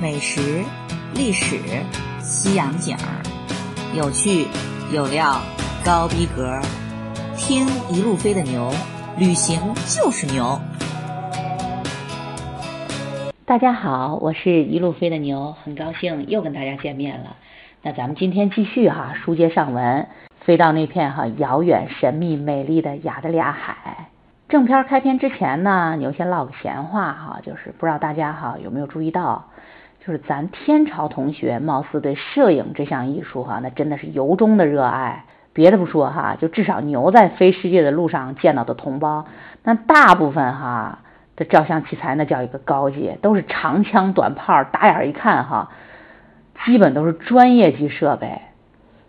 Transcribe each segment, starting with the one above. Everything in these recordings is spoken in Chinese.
美食、历史、西洋景儿，有趣有料，高逼格，听一路飞的牛，旅行就是牛。大家好，我是一路飞的牛，很高兴又跟大家见面了。那咱们今天继续哈，书接上文，飞到那片哈遥远、神秘、美丽的亚得里亚海。正片开篇之前呢，牛先唠个闲话哈，就是不知道大家哈有没有注意到。就是咱天朝同学，貌似对摄影这项艺术哈，那真的是由衷的热爱。别的不说哈，就至少牛在飞世界的路上见到的同胞，那大部分哈的照相器材那叫一个高级，都是长枪短炮，打眼一看哈，基本都是专业级设备。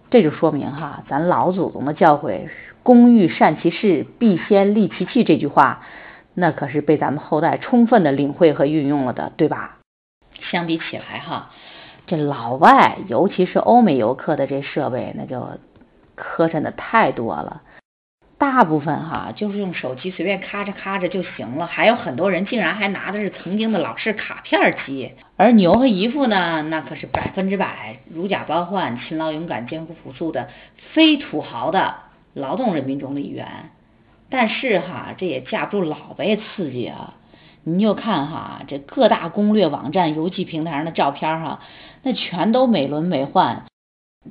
这就说明哈，咱老祖宗的教诲“工欲善其事，必先利其器”这句话，那可是被咱们后代充分的领会和运用了的，对吧？相比起来哈，这老外尤其是欧美游客的这设备那就磕碜的太多了。大部分哈就是用手机随便咔嚓咔嚓就行了，还有很多人竟然还拿的是曾经的老式卡片机。而牛和姨父呢，那可是百分之百如假包换、勤劳勇敢、艰苦朴素的非土豪的劳动人民中的一员。但是哈，这也架不住老被刺激啊。你就看哈，这各大攻略网站、游记平台上的照片哈，那全都美轮美奂，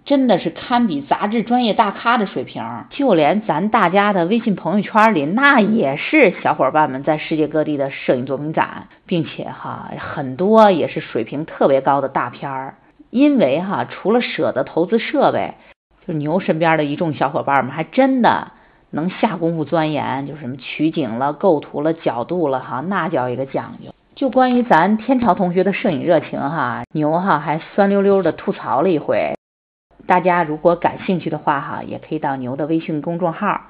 真的是堪比杂志专业大咖的水平。就连咱大家的微信朋友圈里，那也是小伙伴们在世界各地的摄影作品展，并且哈，很多也是水平特别高的大片儿。因为哈，除了舍得投资设备，就牛身边的一众小伙伴们还真的。能下功夫钻研，就是什么取景了、构图了、角度了，哈，那叫一个讲究。就关于咱天朝同学的摄影热情，哈，牛哈还酸溜溜的吐槽了一回。大家如果感兴趣的话，哈，也可以到牛的微信公众号，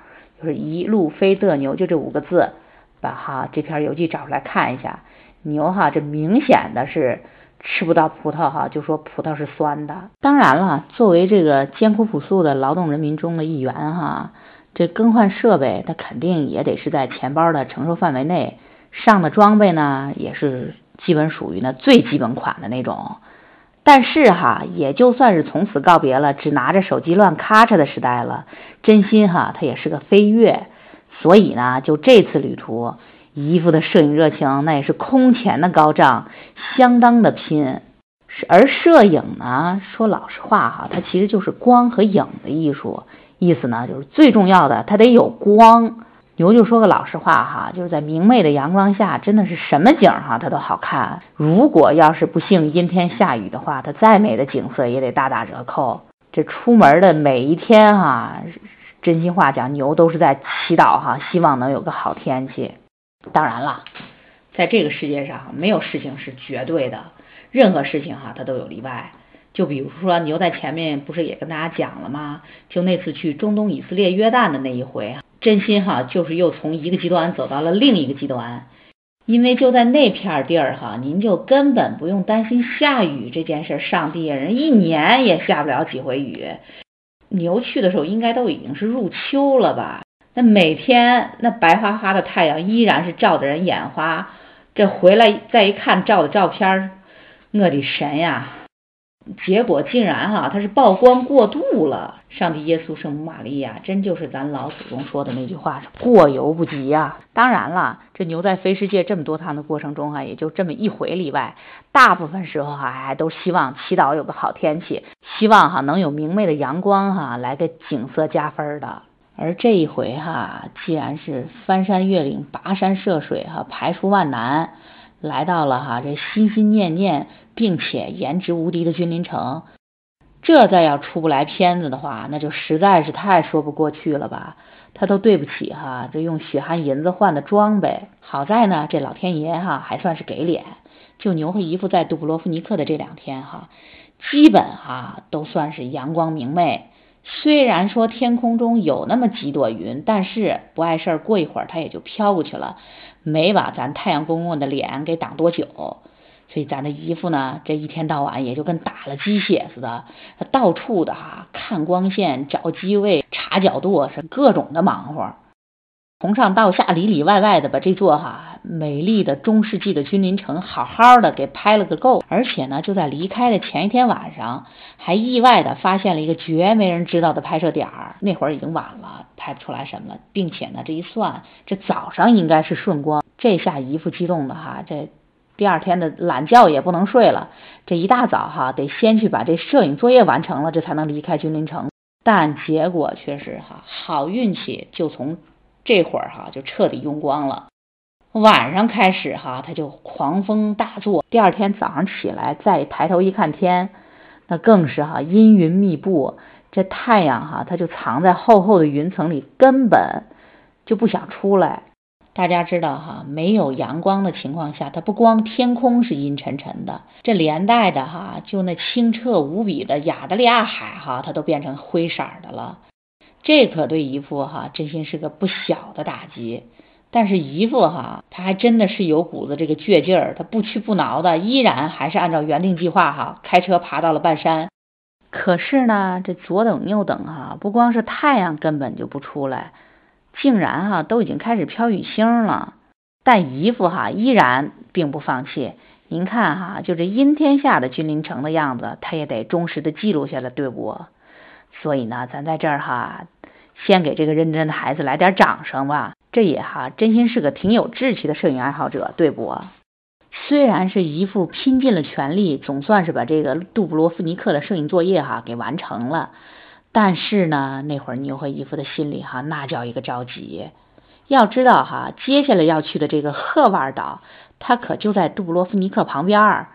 就是一路飞的牛，就这五个字，把哈这篇游记找出来看一下。牛哈这明显的是吃不到葡萄，哈，就说葡萄是酸的。当然了，作为这个艰苦朴素的劳动人民中的一员，哈。这更换设备，它肯定也得是在钱包的承受范围内。上的装备呢，也是基本属于呢最基本款的那种。但是哈，也就算是从此告别了只拿着手机乱咔嚓的时代了，真心哈，它也是个飞跃。所以呢，就这次旅途，姨夫的摄影热情那也是空前的高涨，相当的拼。而摄影呢，说老实话哈，它其实就是光和影的艺术。意思呢，就是最重要的，它得有光。牛就说个老实话哈，就是在明媚的阳光下，真的是什么景哈，它都好看。如果要是不幸阴天下雨的话，它再美的景色也得大打折扣。这出门的每一天哈，真心话讲，牛都是在祈祷哈，希望能有个好天气。当然了，在这个世界上，没有事情是绝对的，任何事情哈，它都有例外。就比如说牛在前面不是也跟大家讲了吗？就那次去中东以色列约旦的那一回，真心哈，就是又从一个极端走到了另一个极端。因为就在那片地儿哈，您就根本不用担心下雨这件事，上帝人一年也下不了几回雨。牛去的时候应该都已经是入秋了吧？那每天那白花花的太阳依然是照得人眼花。这回来再一看照的照片儿，我的神呀！结果竟然哈，他是曝光过度了。上帝、耶稣、圣母玛利亚，真就是咱老祖宗说的那句话，过犹不及呀。当然了，这牛在飞世界这么多趟的过程中哈，也就这么一回例外，大部分时候哈，还都希望祈祷有个好天气，希望哈能有明媚的阳光哈，来个景色加分的。而这一回哈，既然是翻山越岭、跋山涉水哈，排除万难。来到了哈这心心念念并且颜值无敌的君临城，这再要出不来片子的话，那就实在是太说不过去了吧？他都对不起哈这用血汗银子换的装备。好在呢，这老天爷哈还算是给脸，就牛和姨夫在杜布罗夫尼克的这两天哈，基本哈都算是阳光明媚。虽然说天空中有那么几朵云，但是不碍事儿，过一会儿它也就飘过去了。没把咱太阳公公的脸给挡多久，所以咱的衣服呢，这一天到晚也就跟打了鸡血似的，到处的哈看光线、找机位、查角度，是各种的忙活，从上到下里里外外的把这座哈美丽的中世纪的君临城好好的给拍了个够，而且呢，就在离开的前一天晚上，还意外的发现了一个绝没人知道的拍摄点儿。那会儿已经晚了，拍不出来什么了，并且呢，这一算，这早上应该是顺光，这下姨父激动的哈，这第二天的懒觉也不能睡了，这一大早哈，得先去把这摄影作业完成了，这才能离开君临城。但结果却是哈，好运气就从这会儿哈就彻底用光了。晚上开始哈，他就狂风大作。第二天早上起来再抬头一看天，那更是哈阴云密布，这太阳哈它就藏在厚厚的云层里，根本就不想出来。大家知道哈，没有阳光的情况下，它不光天空是阴沉沉的，这连带的哈，就那清澈无比的亚得利亚海哈，它都变成灰色的了。这可对姨父哈真心是个不小的打击。但是姨父哈，他还真的是有股子这个倔劲儿，他不屈不挠的，依然还是按照原定计划哈，开车爬到了半山。可是呢，这左等右等哈，不光是太阳根本就不出来。竟然哈都已经开始飘雨星了，但姨父哈依然并不放弃。您看哈，就这阴天下的君临城的样子，他也得忠实的记录下来，对不？所以呢，咱在这儿哈，先给这个认真的孩子来点掌声吧。这也哈真心是个挺有志气的摄影爱好者，对不？虽然是姨父拼尽了全力，总算是把这个杜布罗夫尼克的摄影作业哈给完成了。但是呢，那会儿牛和姨父的心里哈，那叫一个着急。要知道哈，接下来要去的这个赫瓦尔岛，它可就在杜布罗夫尼克旁边儿。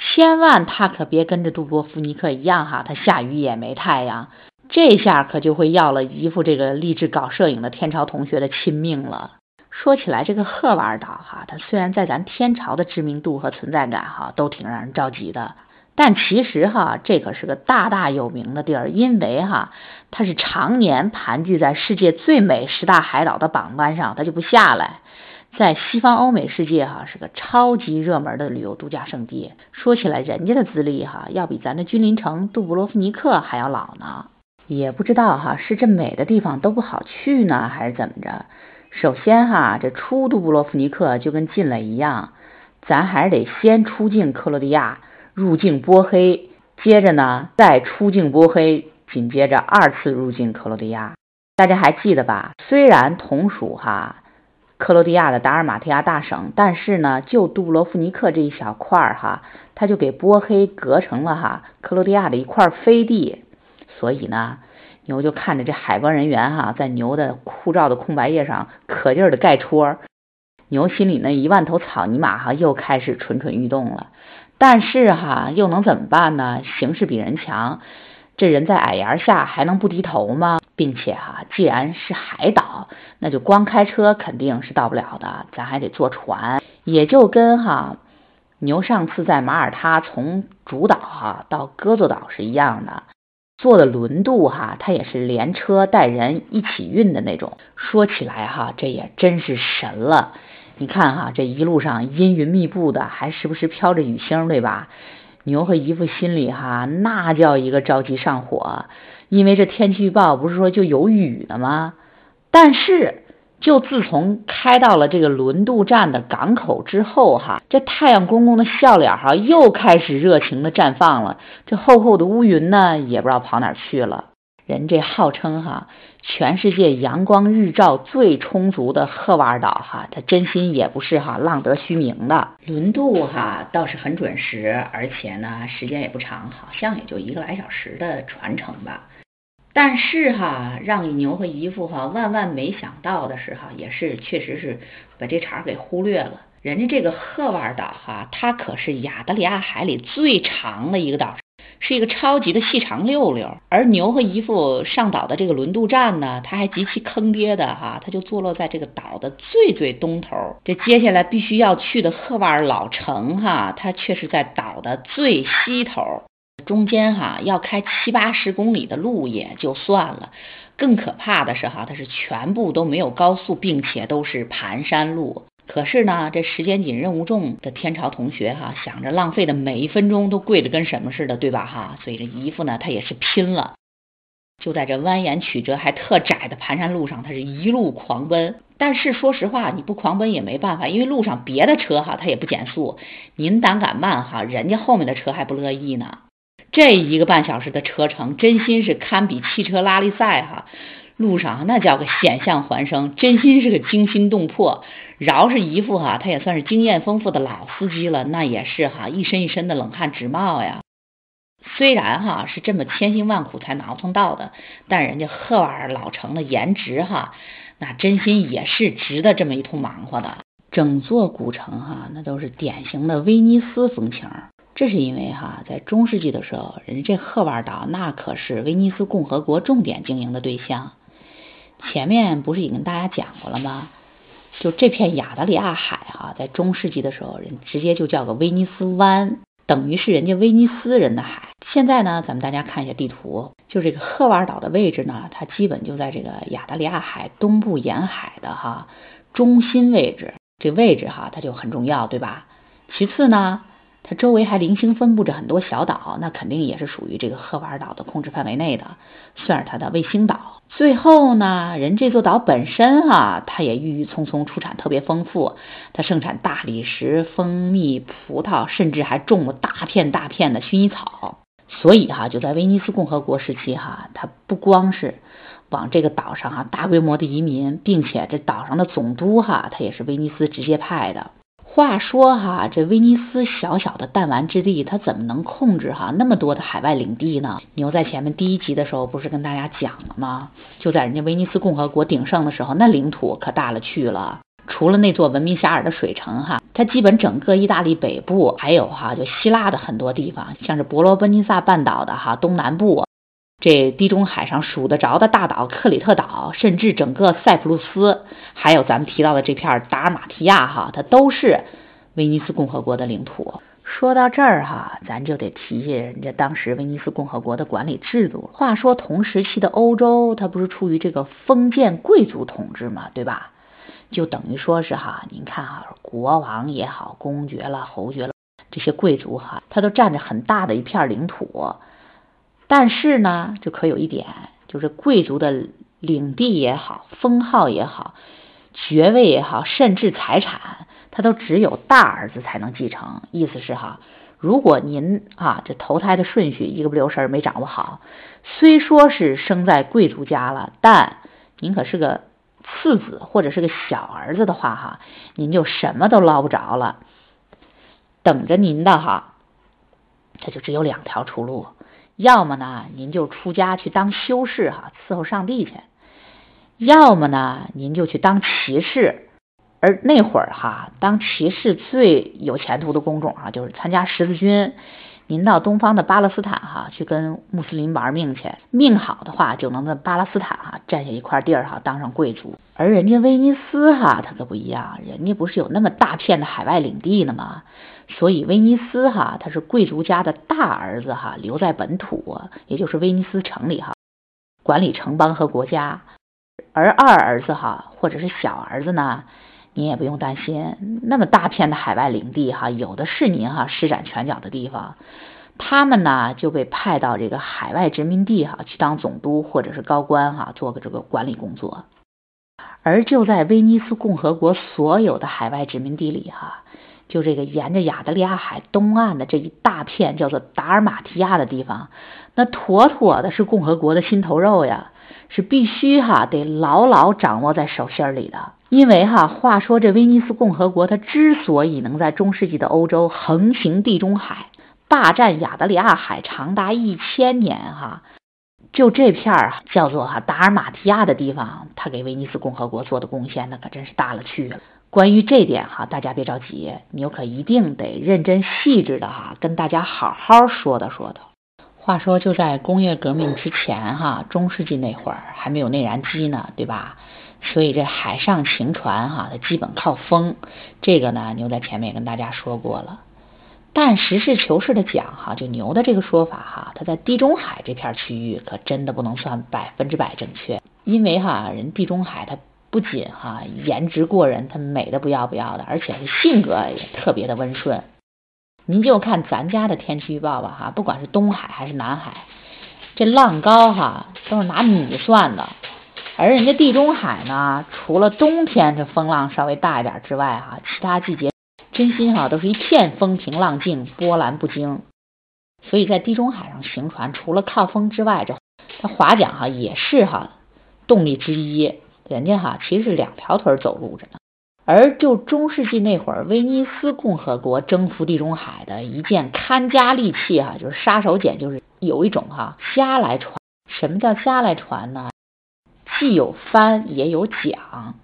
千万他可别跟着杜波夫尼克一样哈，他下雨也没太阳。这下可就会要了姨父这个立志搞摄影的天朝同学的亲命了。说起来，这个赫瓦尔岛哈，它虽然在咱天朝的知名度和存在感哈，都挺让人着急的。但其实哈，这可是个大大有名的地儿，因为哈，它是常年盘踞在世界最美十大海岛的榜单上，它就不下来。在西方欧美世界哈，是个超级热门的旅游度假胜地。说起来，人家的资历哈，要比咱的君临城杜布罗夫尼克还要老呢。也不知道哈，是这美的地方都不好去呢，还是怎么着？首先哈，这出杜布罗夫尼克就跟进了一样，咱还是得先出境克罗地亚。入境波黑，接着呢再出境波黑，紧接着二次入境克罗地亚。大家还记得吧？虽然同属哈克罗地亚的达尔马提亚大省，但是呢，就杜罗夫尼克这一小块儿哈，它就给波黑隔成了哈克罗地亚的一块飞地。所以呢，牛就看着这海关人员哈在牛的护照的空白页上可劲儿的盖戳，牛心里那一万头草泥马哈又开始蠢蠢欲动了。但是哈，又能怎么办呢？形势比人强，这人在矮檐下还能不低头吗？并且哈，既然是海岛，那就光开车肯定是到不了的，咱还得坐船。也就跟哈牛上次在马耳他从主岛哈到戈作岛是一样的，坐的轮渡哈，它也是连车带人一起运的那种。说起来哈，这也真是神了。你看哈，这一路上阴云密布的，还时不时飘着雨星，对吧？牛和姨夫心里哈，那叫一个着急上火，因为这天气预报不是说就有雨的吗？但是，就自从开到了这个轮渡站的港口之后哈，这太阳公公的笑脸哈，又开始热情的绽放了。这厚厚的乌云呢，也不知道跑哪去了。人这号称哈，全世界阳光日照最充足的赫瓦尔岛哈，他真心也不是哈浪得虚名的。轮渡哈倒是很准时，而且呢时间也不长，好像也就一个来小时的船程吧。但是哈，让牛和姨父哈万万没想到的是哈，也是确实是把这茬给忽略了。人家这个赫瓦尔岛哈，它可是亚得里亚海里最长的一个岛。是一个超级的细长溜溜，而牛和姨父上岛的这个轮渡站呢，它还极其坑爹的哈，它就坐落在这个岛的最最东头。这接下来必须要去的赫瓦尔老城哈，它却是在岛的最西头，中间哈要开七八十公里的路也就算了，更可怕的是哈，它是全部都没有高速，并且都是盘山路。可是呢，这时间紧、任务重的天朝同学哈，想着浪费的每一分钟都贵的跟什么似的，对吧哈？所以这姨父呢，他也是拼了。就在这蜿蜒曲折还特窄的盘山路上，他是一路狂奔。但是说实话，你不狂奔也没办法，因为路上别的车哈，他也不减速。您胆敢慢哈，人家后面的车还不乐意呢。这一个半小时的车程，真心是堪比汽车拉力赛哈。路上那叫个险象环生，真心是个惊心动魄。饶是一副哈，他也算是经验丰富的老司机了，那也是哈，一身一身的冷汗直冒呀。虽然哈是这么千辛万苦才挠腾到的，但人家赫瓦尔老城的颜值哈，那真心也是值得这么一通忙活的。整座古城哈，那都是典型的威尼斯风情。这是因为哈，在中世纪的时候，人家这赫瓦尔岛那可是威尼斯共和国重点经营的对象。前面不是已跟大家讲过了吗？就这片亚得里亚海哈，在中世纪的时候，人直接就叫个威尼斯湾。等于是人家威尼斯人的海。现在呢，咱们大家看一下地图，就这个赫瓦尔岛的位置呢，它基本就在这个亚得里亚海东部沿海的哈中心位置。这位置哈，它就很重要，对吧？其次呢，它周围还零星分布着很多小岛，那肯定也是属于这个赫瓦尔岛的控制范围内的，算是它的卫星岛。最后呢，人这座岛本身哈，它也郁郁葱葱，出产特别丰富，它盛产大理石、蜂蜜、葡萄，甚至还种了大片大片的薰衣草。所以哈，就在威尼斯共和国时期哈，它不光是往这个岛上哈大规模的移民，并且这岛上的总督哈，他也是威尼斯直接派的。话说哈，这威尼斯小小的弹丸之地，它怎么能控制哈那么多的海外领地呢？牛在前面第一集的时候不是跟大家讲了吗？就在人家威尼斯共和国鼎盛的时候，那领土可大了去了。除了那座闻名遐迩的水城哈，它基本整个意大利北部，还有哈就希腊的很多地方，像是伯罗奔尼撒半岛的哈东南部。这地中海上数得着的大岛克里特岛，甚至整个塞浦路斯，还有咱们提到的这片达尔马提亚，哈，它都是威尼斯共和国的领土。说到这儿哈，咱就得提提人家当时威尼斯共和国的管理制度。话说同时期的欧洲，它不是处于这个封建贵族统治嘛，对吧？就等于说是哈，您看哈，国王也好，公爵了、侯爵了，这些贵族哈，他都占着很大的一片领土。但是呢，就可有一点，就是贵族的领地也好，封号也好，爵位也好，甚至财产，他都只有大儿子才能继承。意思是哈，如果您啊这投胎的顺序一个不留神没掌握好，虽说是生在贵族家了，但您可是个次子或者是个小儿子的话哈，您就什么都捞不着了。等着您的哈，这就只有两条出路。要么呢，您就出家去当修士哈，伺候上帝去；要么呢，您就去当骑士。而那会儿哈，当骑士最有前途的工种啊，就是参加十字军。您到东方的巴勒斯坦哈，去跟穆斯林玩命去，命好的话，就能在巴勒斯坦哈占下一块地儿哈，当上贵族。而人家威尼斯哈，它可不一样，人家不是有那么大片的海外领地呢吗？所以威尼斯哈，他是贵族家的大儿子哈，留在本土，也就是威尼斯城里哈，管理城邦和国家。而二儿子哈，或者是小儿子呢？您也不用担心，那么大片的海外领地哈，有的是您哈施展拳脚的地方。他们呢就被派到这个海外殖民地哈去当总督或者是高官哈，做个这个管理工作。而就在威尼斯共和国所有的海外殖民地里哈，就这个沿着亚得里亚海东岸的这一大片叫做达尔马提亚的地方，那妥妥的是共和国的心头肉呀，是必须哈得牢牢掌握在手心里的。因为哈，话说这威尼斯共和国，它之所以能在中世纪的欧洲横行地中海，霸占亚得里亚海长达一千年哈，就这片儿叫做哈达尔马提亚的地方，它给威尼斯共和国做的贡献那可真是大了去了。关于这点哈，大家别着急，你可一定得认真细致的哈，跟大家好好说道说道。话说就在工业革命之前哈，中世纪那会儿还没有内燃机呢，对吧？所以这海上行船哈，它基本靠风。这个呢，牛在前面也跟大家说过了。但实事求是的讲哈，就牛的这个说法哈，它在地中海这片区域可真的不能算百分之百正确。因为哈，人地中海它不仅哈颜值过人，它美的不要不要的，而且性格也特别的温顺。您就看咱家的天气预报吧哈，不管是东海还是南海。这浪高哈都是拿米算的，而人家地中海呢，除了冬天这风浪稍微大一点之外哈，其他季节真心哈都是一片风平浪静，波澜不惊。所以在地中海上行船，除了靠风之外，这它划桨哈也是哈动力之一。人家哈其实是两条腿走路着呢。而就中世纪那会儿，威尼斯共和国征服地中海的一件看家利器哈，就是杀手锏，就是有一种哈家来船。什么叫家来船呢？既有帆也有桨。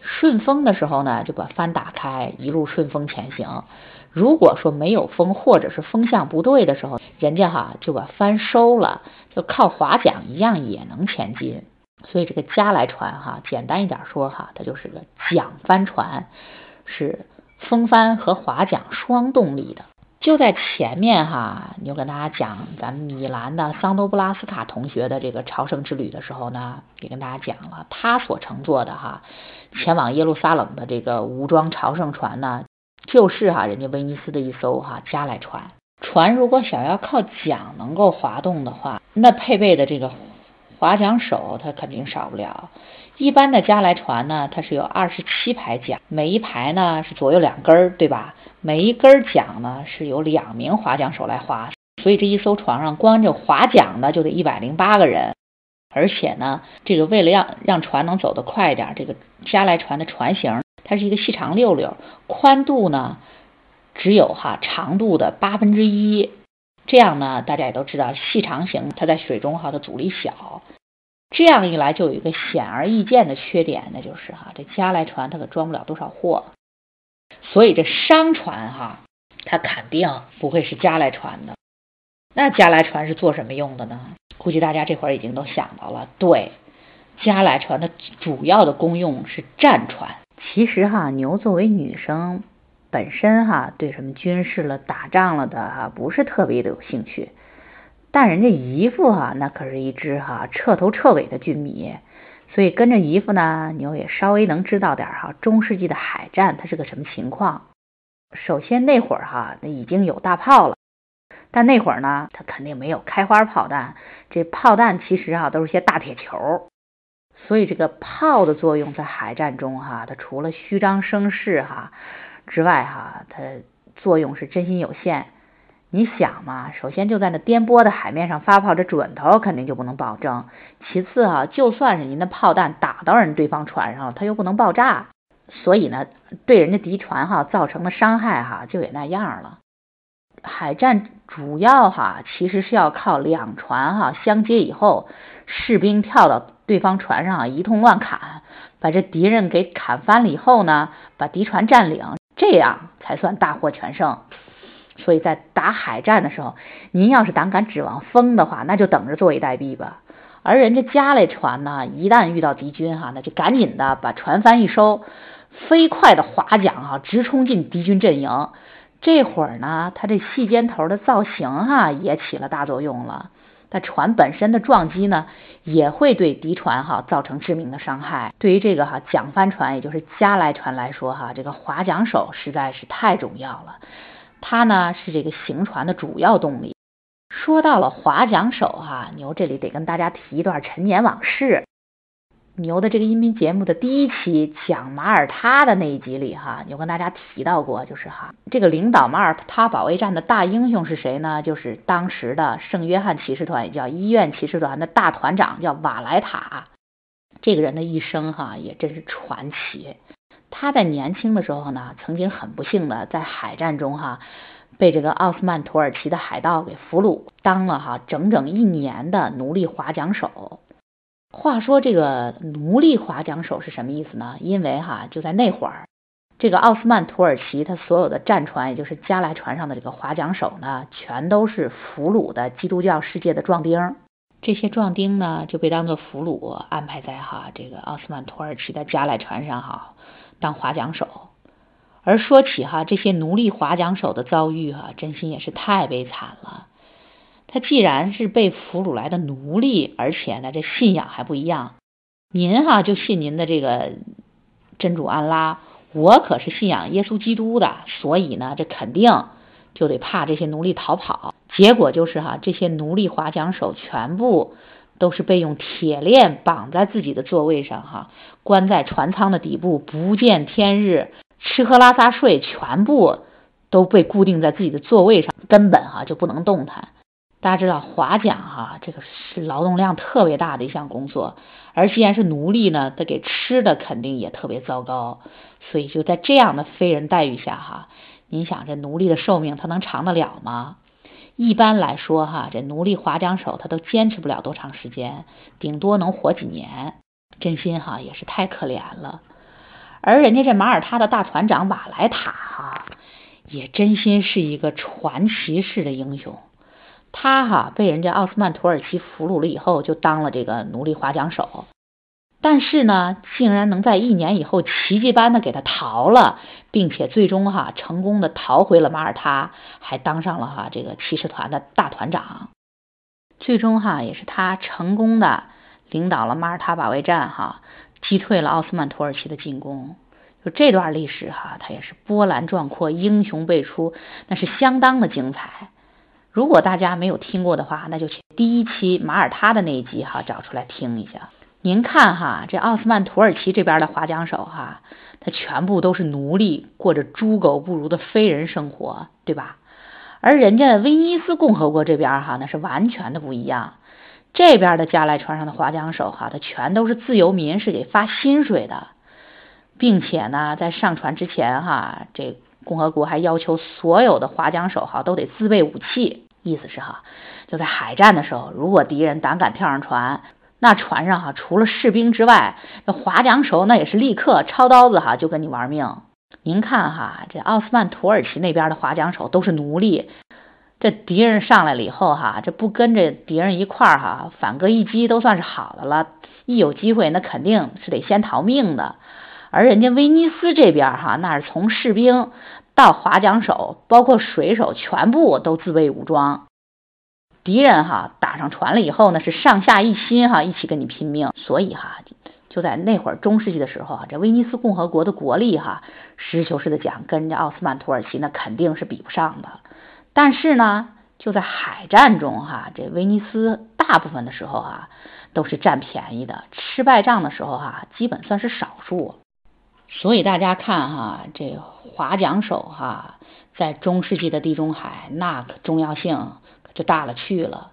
顺风的时候呢，就把帆打开，一路顺风前行。如果说没有风，或者是风向不对的时候，人家哈就把帆收了，就靠划桨一样也能前进。所以这个加来船哈，简单一点说哈，它就是个桨帆船，是风帆和划桨双动力的。就在前面哈，你就跟大家讲咱们米兰的桑多布拉斯卡同学的这个朝圣之旅的时候呢，也跟大家讲了，他所乘坐的哈，前往耶路撒冷的这个武装朝圣船呢，就是哈人家威尼斯的一艘哈加来船。船如果想要靠桨能够滑动的话，那配备的这个。划桨手他肯定少不了。一般的加来船呢，它是有二十七排桨，每一排呢是左右两根儿，对吧？每一根桨呢是由两名划桨手来划，所以这一艘船上光就划桨的就得一百零八个人。而且呢，这个为了让让船能走得快一点，这个加来船的船型它是一个细长溜溜，宽度呢只有哈长度的八分之一。这样呢，大家也都知道，细长型它在水中哈的阻力小，这样一来就有一个显而易见的缺点，那就是哈这加来船它可装不了多少货，所以这商船哈它肯定不会是加来船的。那加来船是做什么用的呢？估计大家这会儿已经都想到了，对，加来船的主要的功用是战船。其实哈牛作为女生。本身哈对什么军事了、打仗了的哈不是特别的有兴趣，但人家姨父哈那可是一支哈彻头彻尾的军迷，所以跟着姨父呢，牛也稍微能知道点哈中世纪的海战它是个什么情况。首先那会儿哈那已经有大炮了，但那会儿呢它肯定没有开花炮弹，这炮弹其实啊都是些大铁球，所以这个炮的作用在海战中哈它除了虚张声势哈。之外哈，它作用是真心有限。你想嘛，首先就在那颠簸的海面上发炮，这准头肯定就不能保证。其次啊，就算是您的炮弹打到人对方船上，它又不能爆炸，所以呢，对人家敌船哈造成的伤害哈就也那样了。海战主要哈其实是要靠两船哈相接以后，士兵跳到对方船上一通乱砍，把这敌人给砍翻了以后呢，把敌船占领。这样才算大获全胜。所以在打海战的时候，您要是胆敢指望风的话，那就等着坐以待毙吧。而人家加来船呢，一旦遇到敌军哈，那就赶紧的把船帆一收，飞快的划桨哈，直冲进敌军阵营。这会儿呢，它这细尖头的造型哈，也起了大作用了。那船本身的撞击呢，也会对敌船哈造成致命的伤害。对于这个哈桨帆船，也就是加来船来说哈，这个划桨手实在是太重要了。它呢是这个行船的主要动力。说到了划桨手哈，牛这里得跟大家提一段陈年往事。牛的这个音频节目的第一期讲马耳他的那一集里，哈，有跟大家提到过，就是哈，这个领导马耳他保卫战的大英雄是谁呢？就是当时的圣约翰骑士团，也叫医院骑士团的大团长，叫瓦莱塔。这个人的一生哈，也真是传奇。他在年轻的时候呢，曾经很不幸的在海战中哈，被这个奥斯曼土耳其的海盗给俘虏，当了哈整整一年的奴隶划桨手。话说这个奴隶划桨手是什么意思呢？因为哈就在那会儿，这个奥斯曼土耳其他所有的战船，也就是加来船上的这个划桨手呢，全都是俘虏的基督教世界的壮丁。这些壮丁呢就被当做俘虏安排在哈这个奥斯曼土耳其的加来船上哈当划桨手。而说起哈这些奴隶划桨手的遭遇哈，真心也是太悲惨了。他既然是被俘虏来的奴隶，而且呢，这信仰还不一样。您哈就信您的这个真主安拉，我可是信仰耶稣基督的，所以呢，这肯定就得怕这些奴隶逃跑。结果就是哈，这些奴隶划桨手全部都是被用铁链绑在自己的座位上哈，关在船舱的底部，不见天日，吃喝拉撒睡全部都被固定在自己的座位上，根本哈就不能动弹。大家知道划桨哈，这个是劳动量特别大的一项工作，而既然是奴隶呢，他给吃的肯定也特别糟糕，所以就在这样的非人待遇下哈，您想这奴隶的寿命他能长得了吗？一般来说哈，这奴隶划桨手他都坚持不了多长时间，顶多能活几年，真心哈也是太可怜了。而人家这马耳他的大船长瓦莱塔哈，也真心是一个传奇式的英雄。他哈被人家奥斯曼土耳其俘虏了以后，就当了这个奴隶划桨手，但是呢，竟然能在一年以后奇迹般的给他逃了，并且最终哈成功的逃回了马耳他，还当上了哈这个骑士团的大团长。最终哈也是他成功的领导了马耳他保卫战哈，击退了奥斯曼土耳其的进攻。就这段历史哈，他也是波澜壮阔，英雄辈出，那是相当的精彩。如果大家没有听过的话，那就去第一期马耳他的那一集哈找出来听一下。您看哈，这奥斯曼土耳其这边的划桨手哈，他全部都是奴隶，过着猪狗不如的非人生活，对吧？而人家威尼斯共和国这边哈，那是完全的不一样。这边的加莱船上的划桨手哈，他全都是自由民，是给发薪水的，并且呢，在上船之前哈，这。共和国还要求所有的划桨手哈都得自备武器，意思是哈，就在海战的时候，如果敌人胆敢跳上船，那船上哈除了士兵之外，那划桨手那也是立刻抄刀子哈就跟你玩命。您看哈，这奥斯曼土耳其那边的划桨手都是奴隶，这敌人上来了以后哈，这不跟着敌人一块儿哈反戈一击都算是好的了，一有机会那肯定是得先逃命的。而人家威尼斯这边哈，那是从士兵到划桨手，包括水手，全部都自卫武装。敌人哈打上船了以后呢，是上下一心哈，一起跟你拼命。所以哈，就在那会儿中世纪的时候啊，这威尼斯共和国的国力哈，实事求是的讲，跟人家奥斯曼土耳其那肯定是比不上的。但是呢，就在海战中哈，这威尼斯大部分的时候啊，都是占便宜的，吃败仗的时候哈，基本算是少数。所以大家看哈，这划桨手哈，在中世纪的地中海那可重要性可就大了去了。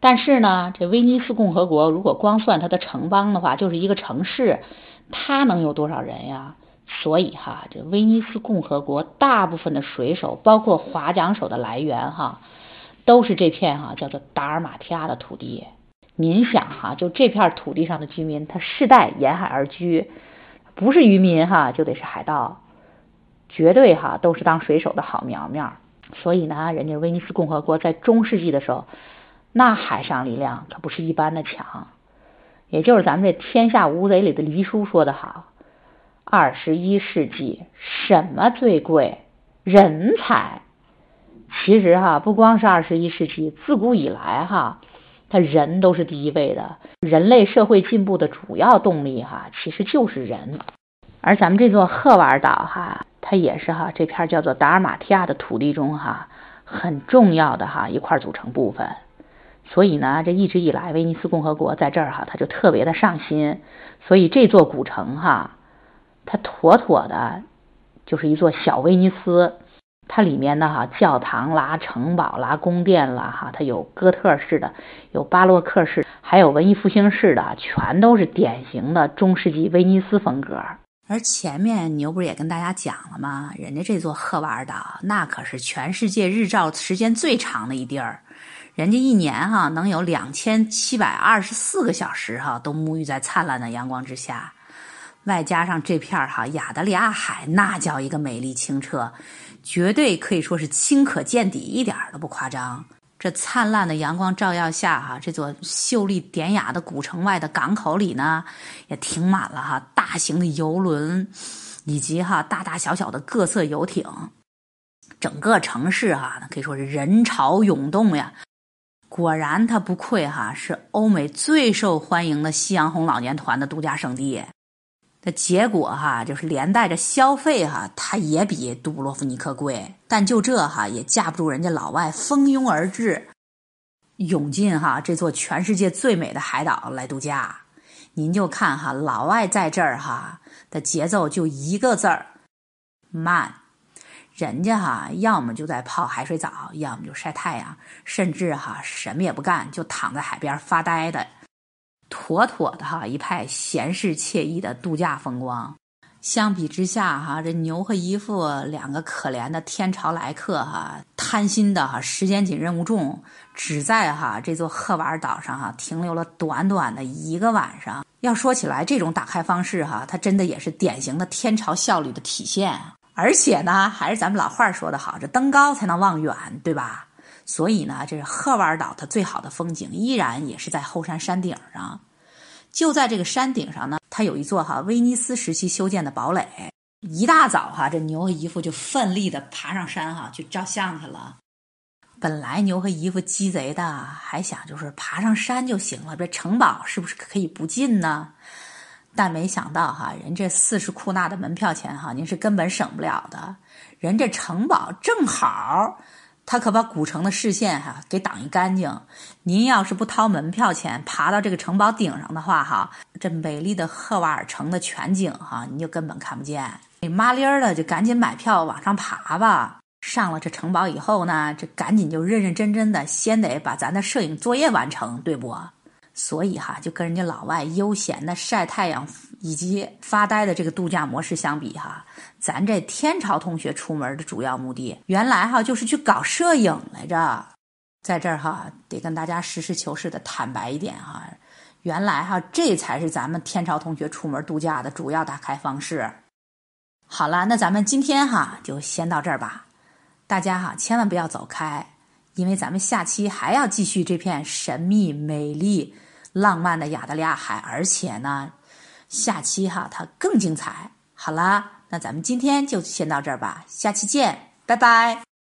但是呢，这威尼斯共和国如果光算它的城邦的话，就是一个城市，它能有多少人呀？所以哈，这威尼斯共和国大部分的水手，包括划桨手的来源哈，都是这片哈叫做达尔马提亚的土地。您想哈，就这片土地上的居民，他世代沿海而居。不是渔民哈，就得是海盗，绝对哈都是当水手的好苗苗。所以呢，人家威尼斯共和国在中世纪的时候，那海上力量可不是一般的强。也就是咱们这《天下无贼》里的黎叔说的好：二十一世纪什么最贵？人才。其实哈，不光是二十一世纪，自古以来哈。他人都是第一位的，人类社会进步的主要动力哈，其实就是人。而咱们这座赫瓦尔岛哈，它也是哈这片叫做达尔马提亚的土地中哈很重要的哈一块组成部分。所以呢，这一直以来威尼斯共和国在这儿哈，它就特别的上心。所以这座古城哈，它妥妥的就是一座小威尼斯。它里面呢，哈，教堂啦、城堡啦、宫殿啦，哈，它有哥特式的，有巴洛克式，还有文艺复兴式的，全都是典型的中世纪威尼斯风格。而前面牛不是也跟大家讲了吗？人家这座赫瓦尔岛，那可是全世界日照时间最长的一地儿，人家一年哈能有两千七百二十四个小时哈都沐浴在灿烂的阳光之下，外加上这片哈亚得里亚海，那叫一个美丽清澈。绝对可以说是清可见底，一点都不夸张。这灿烂的阳光照耀下，哈，这座秀丽典雅的古城外的港口里呢，也停满了哈大型的游轮，以及哈大大小小的各色游艇。整个城市哈，可以说是人潮涌动呀。果然，它不愧哈是欧美最受欢迎的夕阳红老年团的度假胜地。的结果哈，就是连带着消费哈，它也比杜布罗夫尼克贵。但就这哈，也架不住人家老外蜂拥而至，涌进哈这座全世界最美的海岛来度假。您就看哈，老外在这儿哈的节奏就一个字儿慢。人家哈，要么就在泡海水澡，要么就晒太阳，甚至哈什么也不干，就躺在海边发呆的。妥妥的哈，一派闲适惬意的度假风光。相比之下哈，这牛和姨父两个可怜的天朝来客哈，贪心的哈，时间紧任务重，只在哈这座赫瓦尔岛上哈停留了短短的一个晚上。要说起来，这种打开方式哈，它真的也是典型的天朝效率的体现。而且呢，还是咱们老话说的好，这登高才能望远，对吧？所以呢，这是赫瓦尔岛它最好的风景，依然也是在后山山顶上。就在这个山顶上呢，它有一座哈威尼斯时期修建的堡垒。一大早哈，这牛和姨父就奋力的爬上山哈去照相去了。本来牛和姨父鸡贼的还想就是爬上山就行了，这城堡是不是可以不进呢？但没想到哈，人这四十库纳的门票钱哈，您是根本省不了的。人这城堡正好。他可把古城的视线哈给挡一干净。您要是不掏门票钱，爬到这个城堡顶上的话哈，这美丽的赫瓦尔城的全景哈，您就根本看不见。你麻利儿的就赶紧买票往上爬吧。上了这城堡以后呢，这赶紧就认认真真的先得把咱的摄影作业完成，对不？所以哈，就跟人家老外悠闲的晒太阳以及发呆的这个度假模式相比哈，咱这天朝同学出门的主要目的，原来哈就是去搞摄影来着。在这儿哈，得跟大家实事求是的坦白一点哈，原来哈这才是咱们天朝同学出门度假的主要打开方式。好了，那咱们今天哈就先到这儿吧，大家哈千万不要走开。因为咱们下期还要继续这片神秘、美丽、浪漫的亚得里亚海，而且呢，下期哈它更精彩。好啦，那咱们今天就先到这儿吧，下期见，拜拜。